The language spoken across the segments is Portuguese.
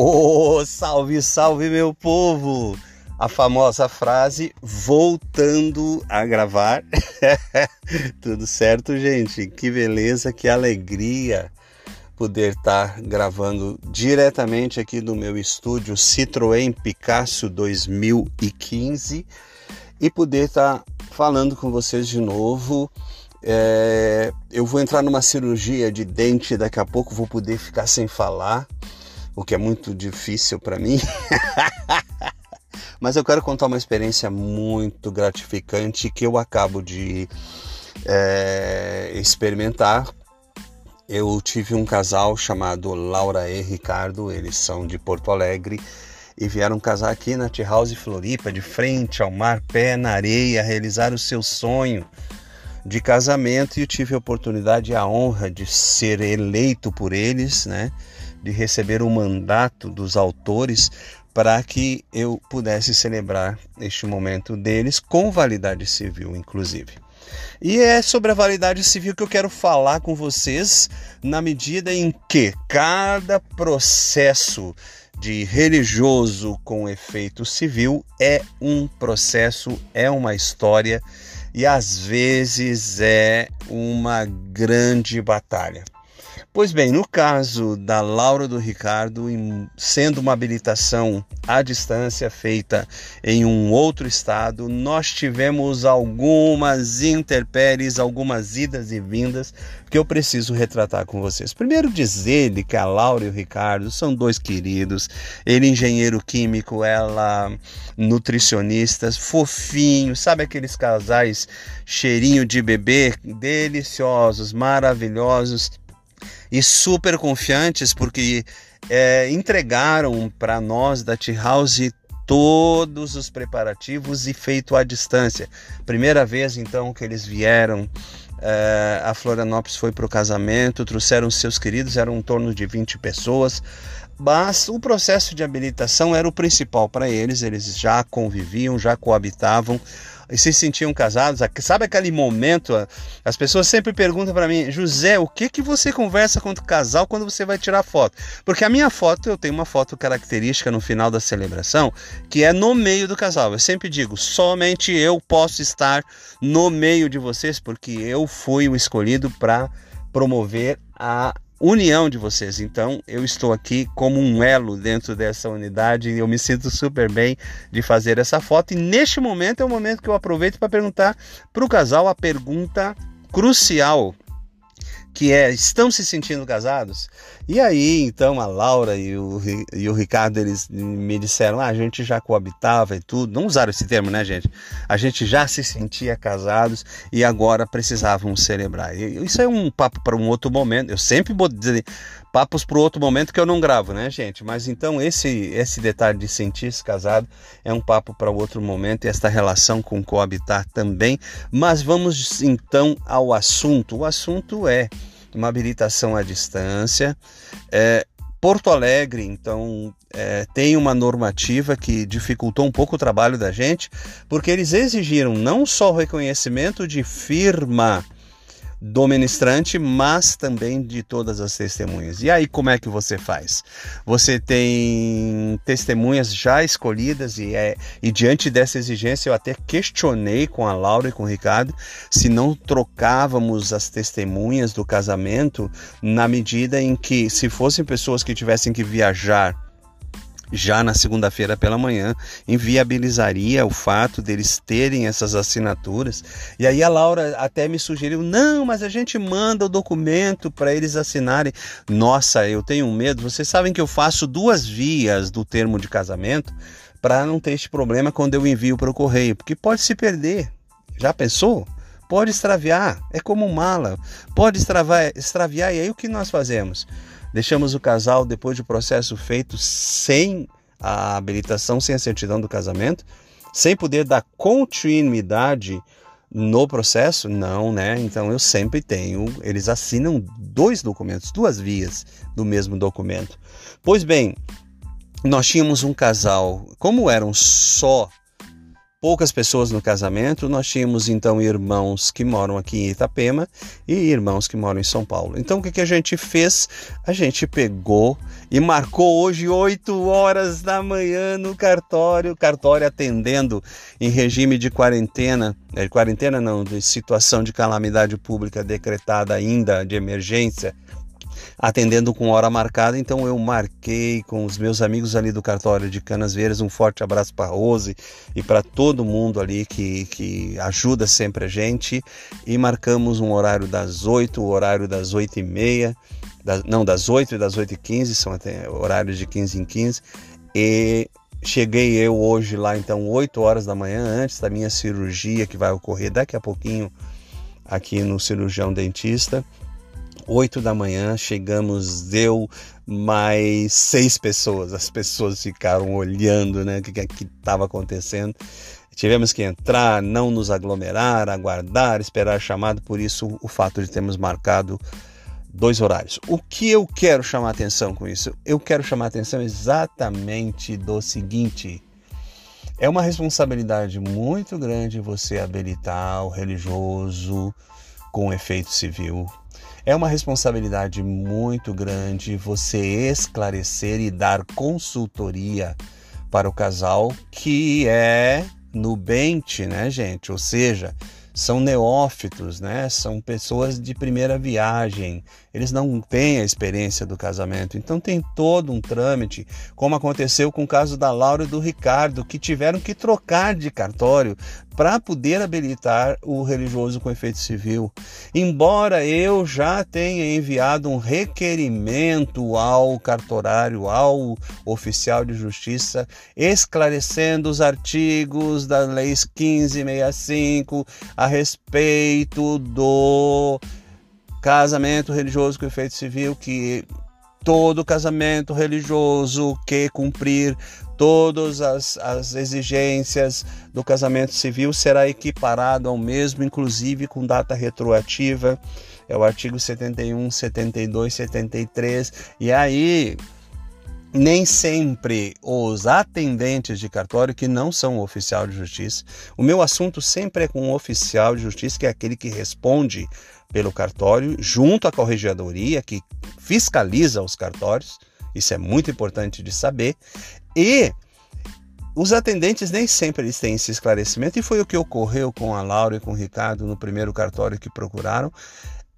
Oh, salve, salve, meu povo! A famosa frase voltando a gravar. Tudo certo, gente? Que beleza, que alegria poder estar tá gravando diretamente aqui do meu estúdio Citroën Picasso 2015 e poder estar tá falando com vocês de novo. É, eu vou entrar numa cirurgia de dente daqui a pouco, vou poder ficar sem falar o que é muito difícil para mim. Mas eu quero contar uma experiência muito gratificante que eu acabo de é, experimentar. Eu tive um casal chamado Laura e Ricardo, eles são de Porto Alegre e vieram casar aqui na Tea House Floripa, de frente ao mar, pé na areia, realizar o seu sonho de casamento e eu tive a oportunidade e a honra de ser eleito por eles, né? De receber o mandato dos autores para que eu pudesse celebrar este momento deles com validade civil, inclusive. E é sobre a validade civil que eu quero falar com vocês, na medida em que cada processo de religioso com efeito civil é um processo, é uma história e às vezes é uma grande batalha. Pois bem, no caso da Laura do Ricardo, sendo uma habilitação à distância feita em um outro estado, nós tivemos algumas interpéries, algumas idas e vindas que eu preciso retratar com vocês. Primeiro dizer-lhe que a Laura e o Ricardo são dois queridos, ele engenheiro químico, ela nutricionista, fofinho, sabe aqueles casais cheirinho de bebê, deliciosos, maravilhosos e super confiantes porque é, entregaram para nós da Tea House todos os preparativos e feito à distância. Primeira vez então que eles vieram é, a Florianópolis foi para o casamento, trouxeram seus queridos, eram em torno de 20 pessoas, mas o processo de habilitação era o principal para eles, eles já conviviam, já coabitavam se sentiam casados. Sabe aquele momento? As pessoas sempre perguntam para mim, José, o que que você conversa com o casal quando você vai tirar foto? Porque a minha foto, eu tenho uma foto característica no final da celebração, que é no meio do casal. Eu sempre digo, somente eu posso estar no meio de vocês, porque eu fui o escolhido para promover a união de vocês. Então, eu estou aqui como um elo dentro dessa unidade e eu me sinto super bem de fazer essa foto. E neste momento é o momento que eu aproveito para perguntar para o casal a pergunta crucial que é estão se sentindo casados? E aí, então, a Laura e o, e o Ricardo, eles me disseram, ah, a gente já coabitava e tudo, não usaram esse termo, né, gente? A gente já se sentia casados e agora precisavam celebrar. E isso é um papo para um outro momento, eu sempre vou dizer papos para outro momento que eu não gravo, né, gente? Mas então esse esse detalhe de sentir-se casado é um papo para outro momento e esta relação com coabitar também. Mas vamos então ao assunto. O assunto é uma habilitação à distância. É, Porto Alegre, então, é, tem uma normativa que dificultou um pouco o trabalho da gente, porque eles exigiram não só o reconhecimento de firma do ministrante, mas também de todas as testemunhas. E aí, como é que você faz? Você tem testemunhas já escolhidas, e, é, e diante dessa exigência, eu até questionei com a Laura e com o Ricardo se não trocávamos as testemunhas do casamento na medida em que, se fossem pessoas que tivessem que viajar já na segunda-feira pela manhã, inviabilizaria o fato deles terem essas assinaturas. E aí a Laura até me sugeriu: não, mas a gente manda o documento para eles assinarem. Nossa, eu tenho medo. Vocês sabem que eu faço duas vias do termo de casamento. para não ter este problema quando eu envio para o correio, porque pode se perder. Já pensou? Pode extraviar, é como mala, pode extraviar, extraviar. E aí o que nós fazemos? Deixamos o casal, depois do processo feito, sem a habilitação, sem a certidão do casamento, sem poder dar continuidade no processo? Não, né? Então eu sempre tenho, eles assinam dois documentos, duas vias do mesmo documento. Pois bem, nós tínhamos um casal, como eram só poucas pessoas no casamento, nós tínhamos então irmãos que moram aqui em Itapema e irmãos que moram em São Paulo. Então o que, que a gente fez? A gente pegou e marcou hoje 8 horas da manhã no cartório, cartório atendendo em regime de quarentena, de é, quarentena não, de situação de calamidade pública decretada ainda de emergência atendendo com hora marcada, então eu marquei com os meus amigos ali do cartório de Canas Verdes. Um forte abraço para Rose e para todo mundo ali que, que ajuda sempre a gente. E marcamos um horário das 8, o horário das 8 e meia, das, não, das 8 e das 8 e 15, são até horários de 15 em 15. E cheguei eu hoje lá, então, 8 horas da manhã, antes da minha cirurgia que vai ocorrer daqui a pouquinho aqui no cirurgião dentista. 8 da manhã, chegamos, deu mais seis pessoas. As pessoas ficaram olhando né, o que estava acontecendo. Tivemos que entrar, não nos aglomerar, aguardar, esperar chamado, por isso o fato de termos marcado dois horários. O que eu quero chamar atenção com isso? Eu quero chamar atenção exatamente do seguinte: é uma responsabilidade muito grande você habilitar o religioso com efeito civil é uma responsabilidade muito grande você esclarecer e dar consultoria para o casal que é nubente, né, gente? Ou seja, são neófitos, né? São pessoas de primeira viagem. Eles não têm a experiência do casamento. Então tem todo um trâmite, como aconteceu com o caso da Laura e do Ricardo, que tiveram que trocar de cartório para poder habilitar o religioso com efeito civil. Embora eu já tenha enviado um requerimento ao cartorário, ao oficial de justiça, esclarecendo os artigos da Lei 1565 a respeito do casamento religioso com efeito civil, que todo casamento religioso que cumprir todas as, as exigências do casamento civil será equiparado ao mesmo, inclusive com data retroativa. É o artigo 71, 72, 73. E aí, nem sempre os atendentes de cartório que não são oficial de justiça. O meu assunto sempre é com o oficial de justiça, que é aquele que responde pelo cartório, junto à corregedoria, que fiscaliza os cartórios. Isso é muito importante de saber. E os atendentes nem sempre eles têm esse esclarecimento, e foi o que ocorreu com a Laura e com o Ricardo no primeiro cartório que procuraram,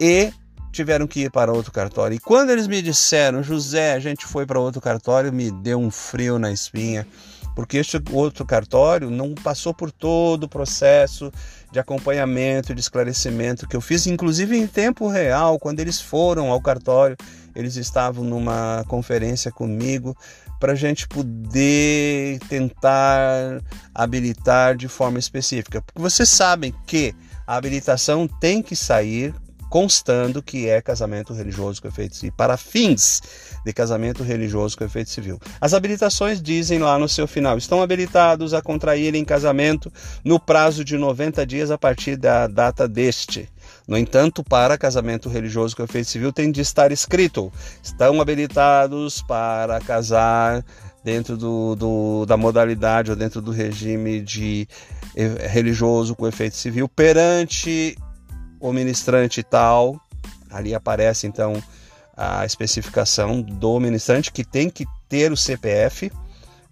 e tiveram que ir para outro cartório. E quando eles me disseram, José, a gente foi para outro cartório, me deu um frio na espinha, porque este outro cartório não passou por todo o processo de acompanhamento, de esclarecimento que eu fiz, inclusive em tempo real, quando eles foram ao cartório, eles estavam numa conferência comigo para a gente poder tentar habilitar de forma específica. Porque vocês sabem que a habilitação tem que sair constando que é casamento religioso com efeito civil, para fins de casamento religioso com efeito civil. As habilitações dizem lá no seu final: estão habilitados a contraírem casamento no prazo de 90 dias a partir da data deste. No entanto, para casamento religioso com efeito civil tem de estar escrito: estão habilitados para casar dentro do, do, da modalidade ou dentro do regime de eh, religioso com efeito civil perante o ministrante tal. Ali aparece então a especificação do ministrante que tem que ter o CPF,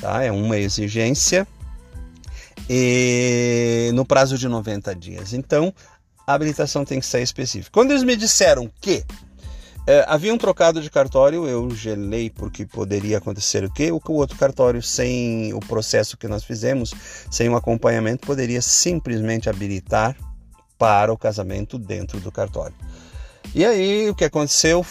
tá? É uma exigência. E no prazo de 90 dias. Então, a habilitação tem que ser específica. Quando eles me disseram que é, havia um trocado de cartório, eu gelei porque poderia acontecer o quê? O que o outro cartório, sem o processo que nós fizemos, sem o acompanhamento, poderia simplesmente habilitar para o casamento dentro do cartório. E aí o que aconteceu?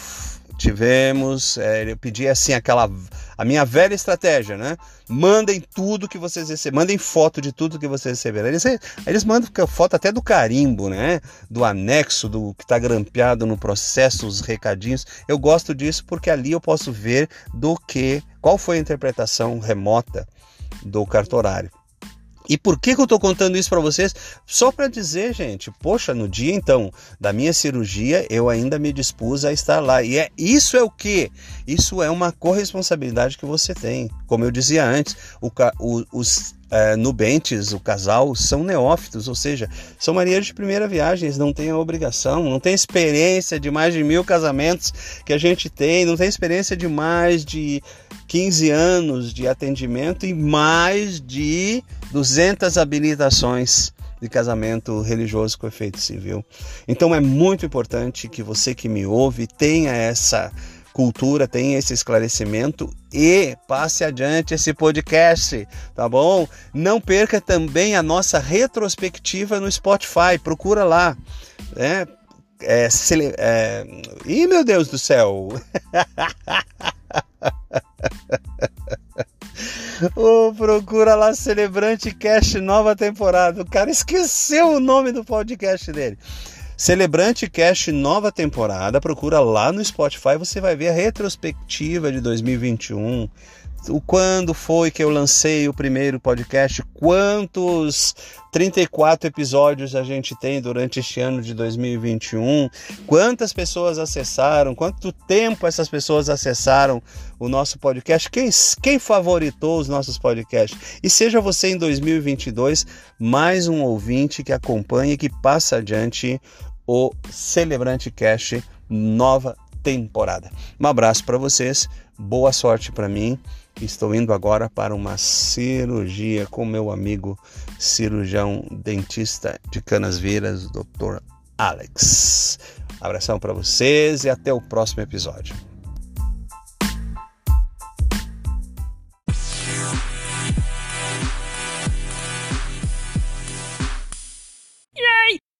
tivemos, é, eu pedi assim aquela a minha velha estratégia, né? Mandem tudo que vocês receberam, mandem foto de tudo que vocês receberam. Eles, eles mandam foto até do carimbo, né? Do anexo, do que está grampeado no processo, os recadinhos. Eu gosto disso porque ali eu posso ver do que, qual foi a interpretação remota do cartorário. E por que, que eu estou contando isso para vocês? Só para dizer, gente, poxa, no dia então da minha cirurgia eu ainda me dispus a estar lá. E é isso é o que? Isso é uma corresponsabilidade que você tem. Como eu dizia antes, o, o, os é, nubentes, o casal, são neófitos, ou seja, são marinheiros de primeira viagem, eles não têm a obrigação, não têm experiência de mais de mil casamentos que a gente tem, não tem experiência de mais de 15 anos de atendimento e mais de 200 habilitações de casamento religioso com efeito civil. Então é muito importante que você que me ouve tenha essa cultura, tenha esse esclarecimento e passe adiante esse podcast, tá bom? Não perca também a nossa retrospectiva no Spotify, procura lá, né? É, é... Ih, meu Deus do céu! Oh, procura lá Celebrante Cast nova temporada. O cara esqueceu o nome do podcast dele. Celebrante Cast nova temporada. Procura lá no Spotify, você vai ver a retrospectiva de 2021 o quando foi que eu lancei o primeiro podcast, quantos 34 episódios a gente tem durante este ano de 2021, quantas pessoas acessaram, quanto tempo essas pessoas acessaram o nosso podcast, quem, quem favoritou os nossos podcasts. E seja você em 2022 mais um ouvinte que acompanha e que passa adiante o Celebrante Cast nova temporada. Um abraço para vocês, boa sorte para mim Estou indo agora para uma cirurgia com meu amigo cirurgião dentista de Canasvieiras, Dr. Alex. Abração para vocês e até o próximo episódio.